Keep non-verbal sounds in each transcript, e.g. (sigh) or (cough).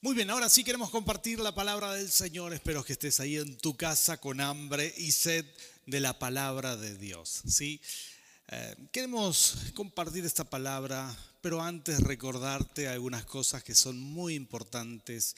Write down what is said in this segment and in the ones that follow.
Muy bien, ahora sí queremos compartir la palabra del Señor. Espero que estés ahí en tu casa con hambre y sed de la palabra de Dios. ¿sí? Eh, queremos compartir esta palabra, pero antes recordarte algunas cosas que son muy importantes.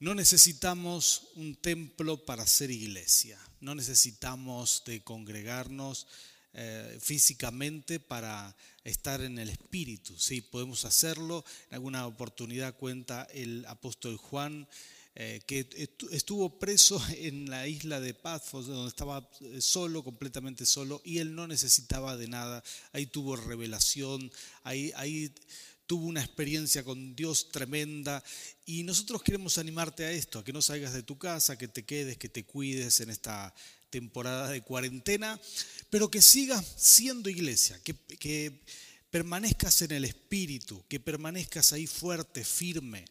No necesitamos un templo para ser iglesia, no necesitamos de congregarnos eh, físicamente para estar en el espíritu. Sí, podemos hacerlo. En alguna oportunidad cuenta el apóstol Juan eh, que estuvo preso (laughs) en la isla de Patmos, donde estaba eh, solo, completamente solo, y él no necesitaba de nada. Ahí tuvo revelación, ahí, ahí tuvo una experiencia con Dios tremenda y nosotros queremos animarte a esto, a que no salgas de tu casa, que te quedes, que te cuides en esta temporada de cuarentena, pero que sigas siendo iglesia, que, que permanezcas en el espíritu, que permanezcas ahí fuerte, firme,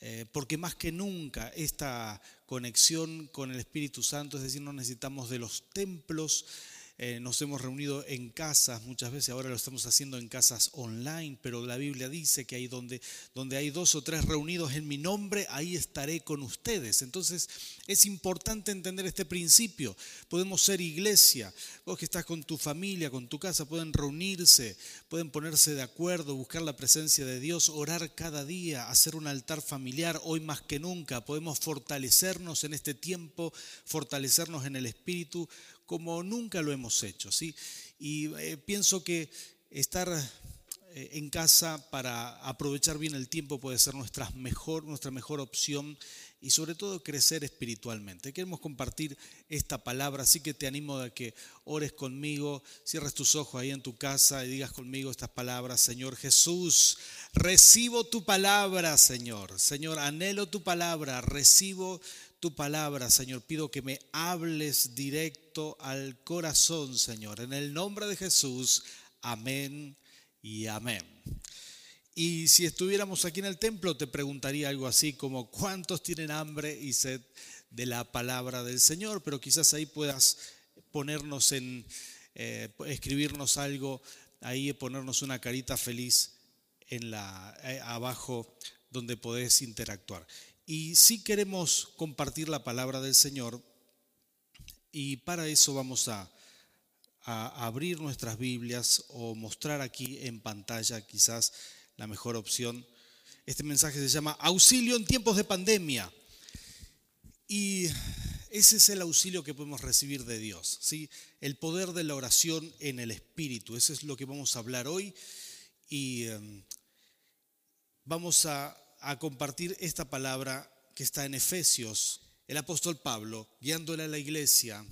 eh, porque más que nunca esta conexión con el Espíritu Santo, es decir, no necesitamos de los templos, eh, nos hemos reunido en casas, muchas veces ahora lo estamos haciendo en casas online, pero la Biblia dice que ahí donde, donde hay dos o tres reunidos en mi nombre, ahí estaré con ustedes. Entonces es importante entender este principio. Podemos ser iglesia, vos que estás con tu familia, con tu casa, pueden reunirse, pueden ponerse de acuerdo, buscar la presencia de Dios, orar cada día, hacer un altar familiar, hoy más que nunca. Podemos fortalecernos en este tiempo, fortalecernos en el Espíritu como nunca lo hemos hecho. ¿sí? Y eh, pienso que estar eh, en casa para aprovechar bien el tiempo puede ser nuestra mejor, nuestra mejor opción y sobre todo crecer espiritualmente. Queremos compartir esta palabra, así que te animo a que ores conmigo, cierres tus ojos ahí en tu casa y digas conmigo estas palabras, Señor Jesús, recibo tu palabra, Señor. Señor, anhelo tu palabra, recibo tu palabra, Señor. Pido que me hables directo al corazón, Señor. En el nombre de Jesús, amén y amén. Y si estuviéramos aquí en el templo, te preguntaría algo así como, ¿cuántos tienen hambre y sed de la palabra del Señor? Pero quizás ahí puedas ponernos en, eh, escribirnos algo, ahí ponernos una carita feliz en la, eh, abajo donde podés interactuar. Y sí queremos compartir la palabra del Señor y para eso vamos a, abrir nuestras Biblias o mostrar aquí en pantalla quizás la mejor opción. Este mensaje se llama Auxilio en tiempos de pandemia. Y ese es el auxilio que podemos recibir de Dios, ¿sí? El poder de la oración en el Espíritu. Eso es lo que vamos a hablar hoy. Y em, vamos a a compartir esta palabra que está en Efesios. El apóstol Pablo, guiándole a la iglesia,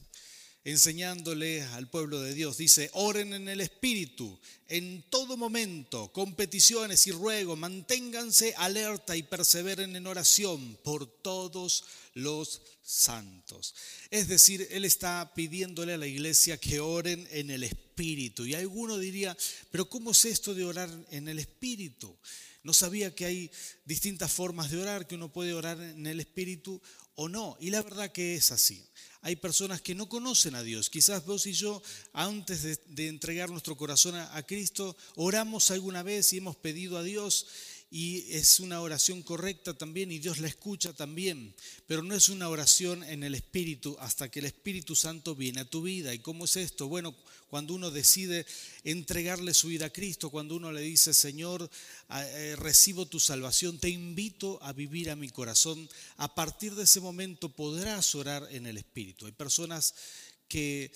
enseñándole al pueblo de Dios, dice, oren en el Espíritu en todo momento, con peticiones y ruegos, manténganse alerta y perseveren en oración por todos los santos. Es decir, él está pidiéndole a la iglesia que oren en el Espíritu. Y alguno diría, pero ¿cómo es esto de orar en el Espíritu? No sabía que hay distintas formas de orar, que uno puede orar en el Espíritu o no. Y la verdad que es así. Hay personas que no conocen a Dios. Quizás vos y yo, antes de, entregar nuestro corazón a Cristo, oramos alguna vez y hemos pedido a Dios y es una oración correcta también y Dios la escucha también, pero no es una oración en el Espíritu hasta que el Espíritu Santo viene a tu vida. ¿Y cómo es esto? Bueno, cuando uno decide entregarle su vida a Cristo, cuando uno le dice, Señor, eh, recibo tu salvación, te invito a vivir a mi corazón, a partir de ese momento podrás orar en el Espíritu. Hay personas que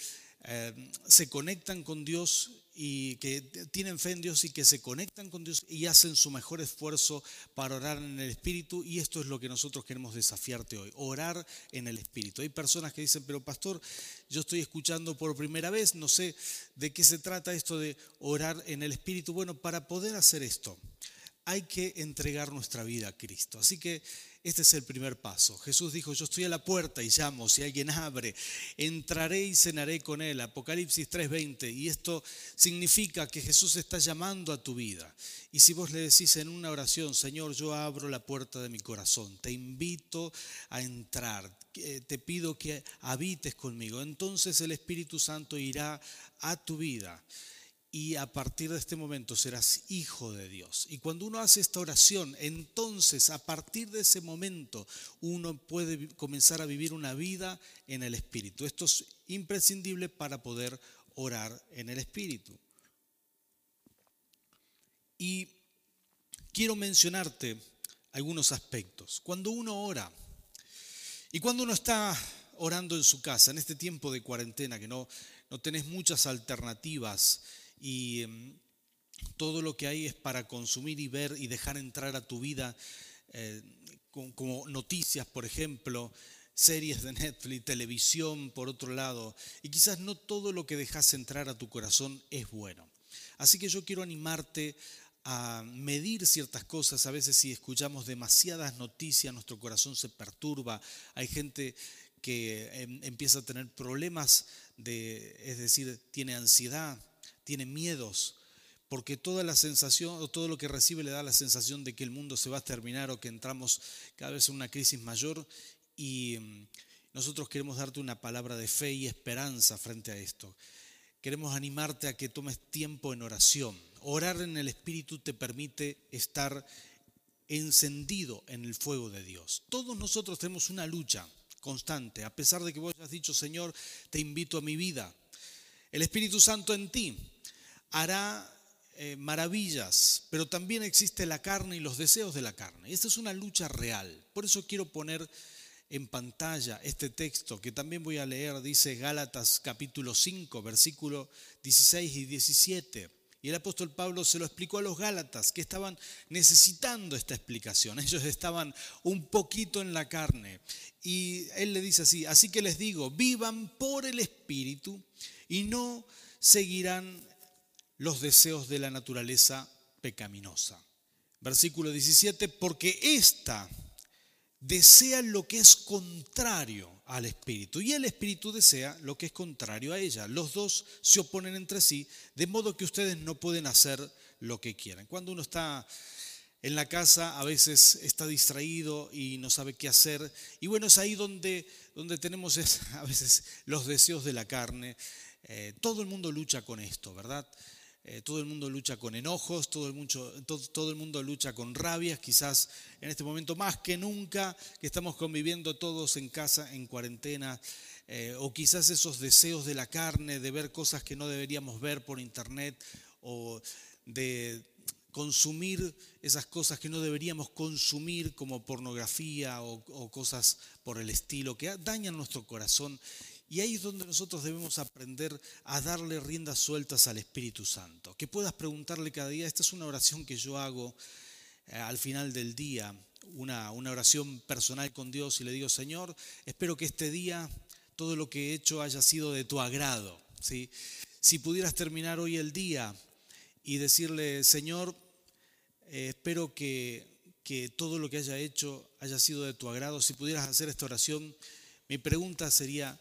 eh, se conectan con Dios y que tienen fe en Dios y que se conectan con Dios y hacen su mejor esfuerzo para orar en el Espíritu y esto es lo que nosotros queremos desafiarte hoy, orar en el Espíritu. Hay personas que dicen, pero pastor, yo estoy escuchando por primera vez, no sé de qué se trata esto de orar en el Espíritu. Bueno, para poder hacer esto hay que entregar nuestra vida a Cristo. Así que este es el primer paso. Jesús dijo, yo estoy a la puerta y llamo, si alguien abre, entraré y cenaré con él. Apocalipsis 3:20. Y esto significa que Jesús está llamando a tu vida. Y si vos le decís en una oración, Señor, yo abro la puerta de mi corazón, te invito a entrar, te pido que habites conmigo, entonces el Espíritu Santo irá a tu vida y a partir de este momento serás hijo de Dios. Y cuando uno hace esta oración, entonces a partir de ese momento uno puede comenzar a vivir una vida en el Espíritu. Esto es imprescindible para poder orar en el Espíritu. Y quiero mencionarte algunos aspectos. Cuando uno ora y cuando uno está orando en su casa, en este tiempo de cuarentena, que no, no tenés muchas alternativas, y em, todo lo que hay es para consumir y ver y dejar entrar a tu vida, eh, como noticias, por ejemplo, series de Netflix, televisión, por otro lado, y quizás no todo lo que dejas entrar a tu corazón es bueno. Así que yo quiero animarte a medir ciertas cosas. A veces si escuchamos demasiadas noticias, nuestro corazón se perturba. Hay gente que em, empieza a tener problemas de, es decir, tiene ansiedad, tiene miedos, porque toda la sensación o todo lo que recibe le da la sensación de que el mundo se va a terminar o que entramos cada vez en una crisis mayor y mm, nosotros queremos darte una palabra de fe y esperanza frente a esto. Queremos animarte a que tomes tiempo en oración. Orar en el Espíritu te permite estar encendido en el fuego de Dios. Todos nosotros tenemos una lucha constante, a pesar de que vos hayas dicho, Señor, te invito a mi vida. El Espíritu Santo en ti hará eh, maravillas, pero también existe la carne y los deseos de la carne. Esta es una lucha real. Por eso quiero poner en pantalla este texto que también voy a leer, dice Gálatas capítulo 5, versículo 16 y 17. Y el apóstol Pablo se lo explicó a los Gálatas que estaban necesitando esta explicación. Ellos estaban un poquito en la carne. Y él le dice así, así que les digo, vivan por el Espíritu y no seguirán los deseos de la naturaleza pecaminosa. Versículo 17, porque ésta desea lo que es contrario al espíritu y el espíritu desea lo que es contrario a ella. Los dos se oponen entre sí, de modo que ustedes no pueden hacer lo que quieran. Cuando uno está en la casa a veces está distraído y no sabe qué hacer. Y bueno, es ahí donde, donde tenemos (laughs) a veces los deseos de la carne. Eh, todo el mundo lucha con esto, ¿verdad? Eh, todo el mundo lucha con enojos, todo el, mundo, lucha con rabias, quizás en este momento más que nunca que estamos conviviendo todos en casa, en cuarentena, eh, o quizás esos deseos de la carne, de ver cosas que no deberíamos ver por internet, o de consumir esas cosas que no deberíamos consumir como pornografía o, o cosas por el estilo, que dañan nuestro corazón y ahí es donde nosotros debemos aprender a darle riendas sueltas al Espíritu Santo. Que puedas preguntarle cada día, esta es una oración que yo hago eh, al final del día, una, una oración personal con Dios y le digo, Señor, espero que este día todo lo que he hecho haya sido de tu agrado. ¿sí? Si pudieras terminar hoy el día y decirle, Señor, eh, espero que, que todo lo que haya hecho haya sido de tu agrado, si pudieras hacer esta oración, mi pregunta sería,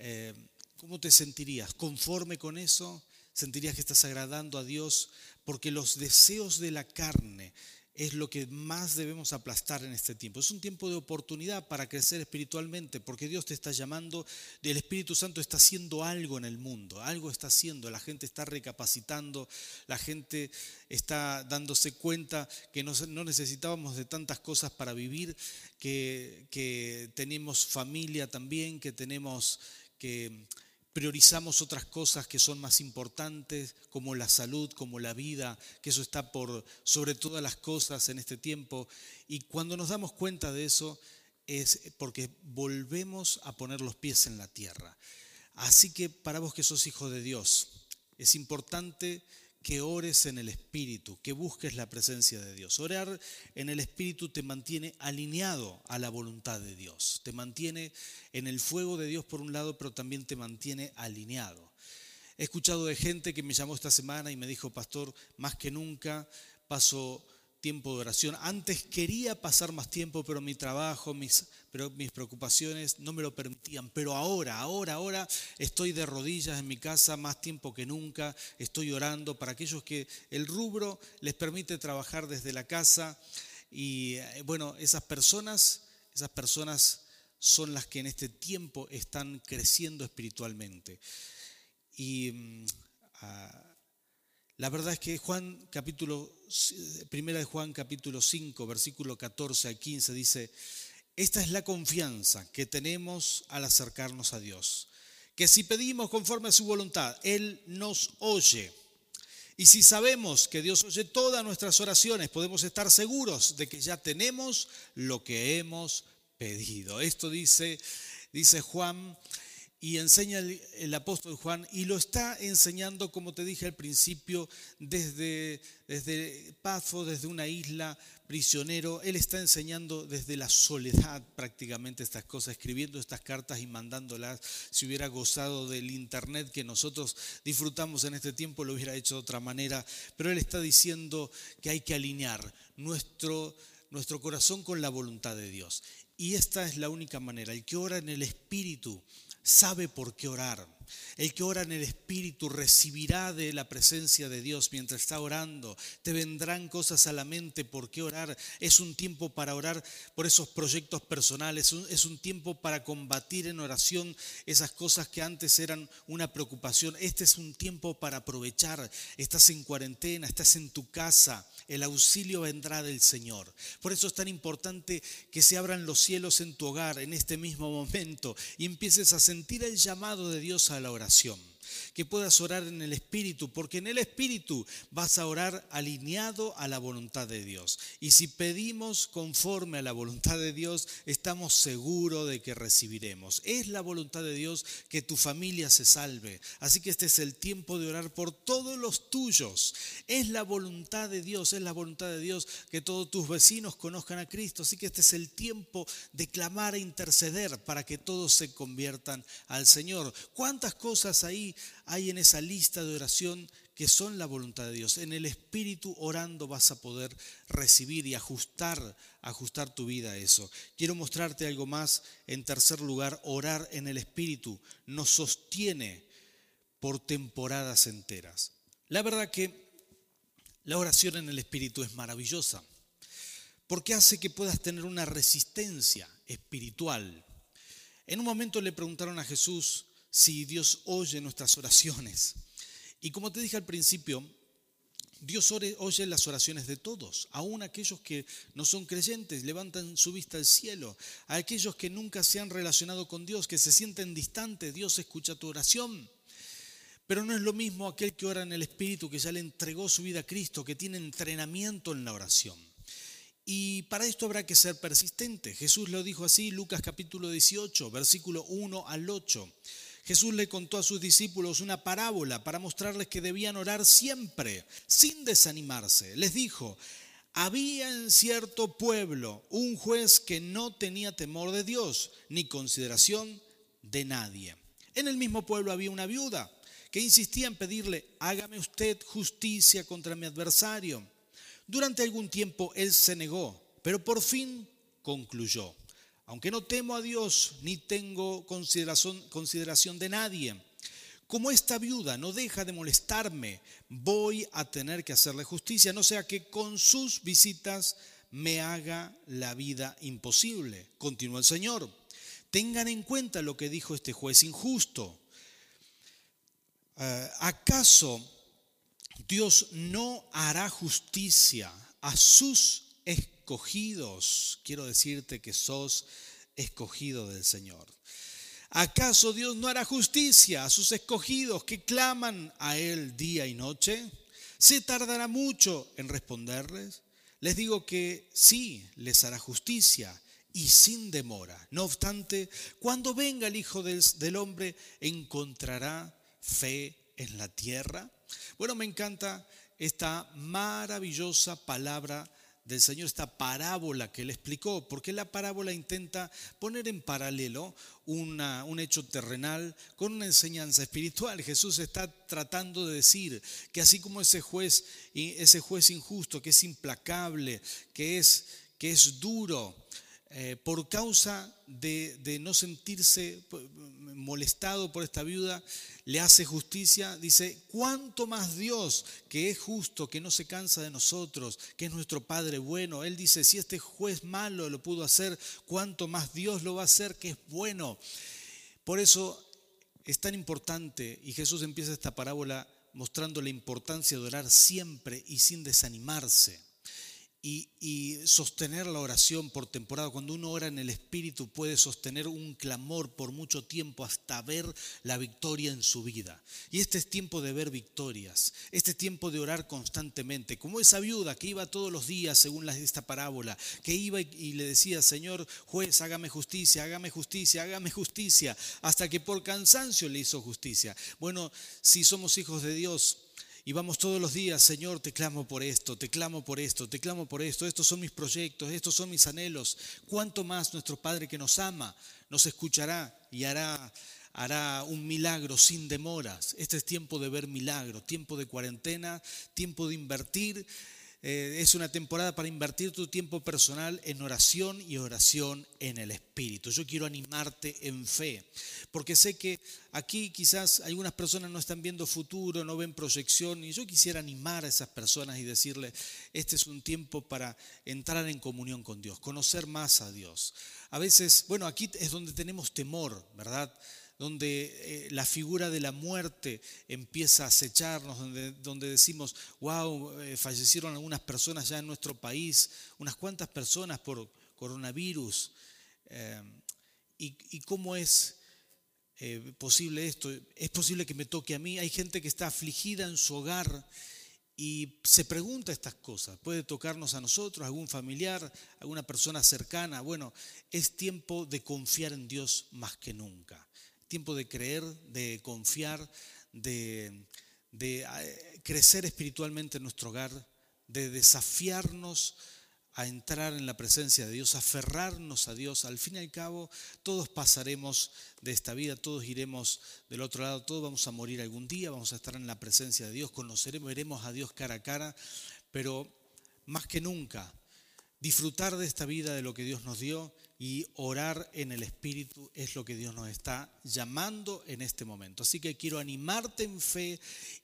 eh, ¿cómo te sentirías? ¿Conforme con eso? ¿Sentirías que estás agradando a Dios? Porque los deseos de la carne es lo que más debemos aplastar en este tiempo. Es un tiempo de oportunidad para crecer espiritualmente, porque Dios te está llamando, el Espíritu Santo está haciendo algo en el mundo, algo está haciendo, la gente está recapacitando, la gente está dándose cuenta que no, necesitábamos de tantas cosas para vivir, que, que tenemos familia también, que tenemos que priorizamos otras cosas que son más importantes, como la salud, como la vida, que eso está por sobre todas las cosas en este tiempo. Y cuando nos damos cuenta de eso es porque volvemos a poner los pies en la tierra. Así que para vos que sos hijo de Dios, es importante que ores en el Espíritu, que busques la presencia de Dios. Orar en el Espíritu te mantiene alineado a la voluntad de Dios, te mantiene en el fuego de Dios por un lado, pero también te mantiene alineado. He escuchado de gente que me llamó esta semana y me dijo, pastor, más que nunca paso tiempo de oración. Antes quería pasar más tiempo, pero mi trabajo, mis, pero mis preocupaciones no me lo permitían. Pero ahora, ahora, ahora estoy de rodillas en mi casa más tiempo que nunca. Estoy orando para aquellos que el rubro les permite trabajar desde la casa. Y eh, bueno, esas personas, esas personas son las que en este tiempo están creciendo espiritualmente. Y mm, ah, La verdad es que Juan capítulo, primera de Juan capítulo 5, versículo 14 a 15 dice, esta es la confianza que tenemos al acercarnos a Dios, que si pedimos conforme a su voluntad, Él nos oye. Y si sabemos que Dios oye todas nuestras oraciones, podemos estar seguros de que ya tenemos lo que hemos pedido. Esto dice, dice Juan y enseña el, apóstol Juan y lo está enseñando, como te dije al principio, desde, desde desde una isla prisionero. Él está enseñando desde la soledad prácticamente estas cosas, escribiendo estas cartas y mandándolas. Si hubiera gozado del internet que nosotros disfrutamos en este tiempo, lo hubiera hecho de otra manera. Pero él está diciendo que hay que alinear nuestro, nuestro corazón con la voluntad de Dios. Y esta es la única manera. El que ora en el Espíritu sabe por qué orar. El que ora en el Espíritu recibirá de la presencia de Dios mientras está orando. Te vendrán cosas a la mente por qué orar. Es un tiempo para orar por esos proyectos personales. Es un tiempo para combatir en oración esas cosas que antes eran una preocupación. Este es un tiempo para aprovechar. Estás en cuarentena, estás en tu casa. El auxilio vendrá del Señor. Por eso es tan importante que se abran los cielos en tu hogar en este mismo momento y empieces a sentir el llamado de Dios a la oración que puedas orar en el Espíritu, porque en el Espíritu vas a orar alineado a la voluntad de Dios. Y si pedimos conforme a la voluntad de Dios, estamos seguros de que recibiremos. Es la voluntad de Dios que tu familia se salve. Así que este es el tiempo de orar por todos los tuyos. Es la voluntad de Dios, es la voluntad de Dios que todos tus vecinos conozcan a Cristo. Así que este es el tiempo de clamar e interceder para que todos se conviertan al Señor. ¿Cuántas cosas ahí hay en esa lista de oración que son la voluntad de Dios. En el Espíritu orando vas a poder recibir y ajustar, ajustar tu vida a eso. Quiero mostrarte algo más. En tercer lugar, orar en el Espíritu nos sostiene por temporadas enteras. La verdad que la oración en el Espíritu es maravillosa porque hace que puedas tener una resistencia espiritual. En un momento le preguntaron a Jesús, si Dios oye nuestras oraciones. Y como te dije al principio, Dios oye las oraciones de todos, aún aquellos que no son creyentes, levantan su vista al cielo, a aquellos que nunca se han relacionado con Dios, que se sienten distantes, Dios escucha tu oración. Pero no es lo mismo aquel que ora en el Espíritu, que ya le entregó su vida a Cristo, que tiene entrenamiento en la oración. Y para esto habrá que ser persistente. Jesús lo dijo así, Lucas capítulo 18, versículo 1 al 8. Jesús le contó a sus discípulos una parábola para mostrarles que debían orar siempre, sin desanimarse. Les dijo, había en cierto pueblo un juez que no tenía temor de Dios ni consideración de nadie. En el mismo pueblo había una viuda que insistía en pedirle, hágame usted justicia contra mi adversario. Durante algún tiempo él se negó, pero por fin concluyó, aunque no temo a Dios ni tengo consideración, de nadie, como esta viuda no deja de molestarme, voy a tener que hacerle justicia, no sea que con sus visitas me haga la vida imposible. Continúa el Señor. Tengan en cuenta lo que dijo este juez injusto. Eh, ¿Acaso Dios no hará justicia a sus escogidos, quiero decirte que sos escogido del Señor. ¿Acaso Dios no hará justicia a sus escogidos que claman a Él día y noche? ¿Se tardará mucho en responderles? Les digo que sí, les hará justicia y sin demora. No obstante, cuando venga el Hijo del, del Hombre, ¿encontrará fe en la tierra? Bueno, me encanta esta maravillosa palabra del Señor, esta parábola que él explicó, porque la parábola intenta poner en paralelo un hecho terrenal con una enseñanza espiritual. Jesús está tratando de decir que así como ese juez, ese juez injusto, que es implacable, que es, que es duro, eh, por causa de, de, no sentirse molestado por esta viuda, le hace justicia, dice, ¿cuánto más Dios, que es justo, que no se cansa de nosotros, que es nuestro Padre bueno? Él dice, si este juez malo lo pudo hacer, ¿cuánto más Dios lo va a hacer, que es bueno? Por eso es tan importante, y Jesús empieza esta parábola mostrando la importancia de orar siempre y sin desanimarse y, sostener la oración por temporada. Cuando uno ora en el Espíritu puede sostener un clamor por mucho tiempo hasta ver la victoria en su vida. Y este es tiempo de ver victorias, este es tiempo de orar constantemente, como esa viuda que iba todos los días, según esta parábola, que iba y le decía, Señor juez, hágame justicia, hágame justicia, hágame justicia, hasta que por cansancio le hizo justicia. Bueno, si somos hijos de Dios, y vamos todos los días, Señor, te clamo por esto, te clamo por esto, te clamo por esto, estos son mis proyectos, estos son mis anhelos. ¿Cuánto más nuestro Padre que nos ama nos escuchará y hará, hará un milagro sin demoras? Este es tiempo de ver milagro, tiempo de cuarentena, tiempo de invertir eh, es una temporada para invertir tu tiempo personal en oración y oración en el Espíritu. Yo quiero animarte en fe, porque sé que aquí quizás algunas personas no están viendo futuro, no ven proyección, y yo quisiera animar a esas personas y decirles, este es un tiempo para entrar en comunión con Dios, conocer más a Dios. A veces, bueno, aquí es donde tenemos temor, ¿verdad? Donde eh, la figura de la muerte empieza a acecharnos, donde, decimos, wow, eh, fallecieron algunas personas ya en nuestro país, unas cuantas personas por coronavirus. Eh, y, cómo es posible esto? ¿Es posible que me toque a mí? Hay gente que está afligida en su hogar y se pregunta estas cosas. Puede tocarnos a nosotros, algún familiar, alguna persona cercana. Bueno, es tiempo de confiar en Dios más que nunca tiempo de creer, de confiar, de, eh, crecer espiritualmente en nuestro hogar, de desafiarnos a entrar en la presencia de Dios, aferrarnos a Dios. Al fin y al cabo, todos pasaremos de esta vida, todos iremos del otro lado, todos vamos a morir algún día, vamos a estar en la presencia de Dios, conoceremos, veremos a Dios cara a cara, pero más que nunca, disfrutar de esta vida, de lo que Dios nos dio y orar en el Espíritu es lo que Dios nos está llamando en este momento. Así que quiero animarte en fe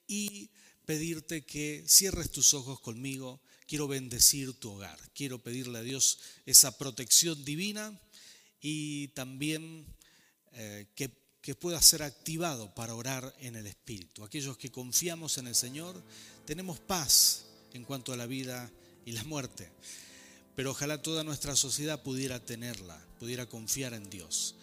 y pedirte que cierres tus ojos conmigo. Quiero bendecir tu hogar. Quiero pedirle a Dios esa protección divina y también eh, que, que pueda ser activado para orar en el Espíritu. Aquellos que confiamos en el Señor, tenemos paz en cuanto a la vida y la muerte pero ojalá toda nuestra sociedad pudiera tenerla, pudiera confiar en Dios.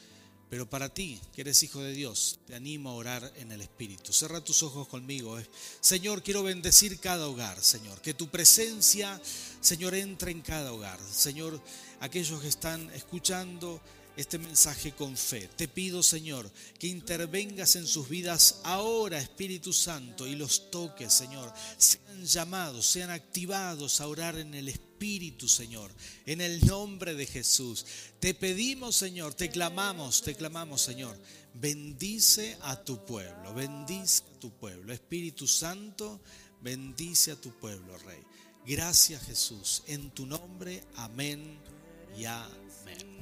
Pero para ti, que eres hijo de Dios, te animo a orar en el Espíritu. Cerra tus ojos conmigo. Señor, quiero bendecir cada hogar, Señor. Que tu presencia, Señor, entre en cada hogar. Señor, aquellos que están escuchando este mensaje con fe. Te pido, Señor, que intervengas en sus vidas ahora, Espíritu Santo, y los toques, Señor. Sean llamados, sean activados a orar en el Espíritu, Señor, en el nombre de Jesús. Te pedimos, Señor, te clamamos, te clamamos, Señor. Bendice a tu pueblo, bendice a tu pueblo. Espíritu Santo, bendice a tu pueblo, Rey. Gracias, Jesús. En tu nombre, amén y amén.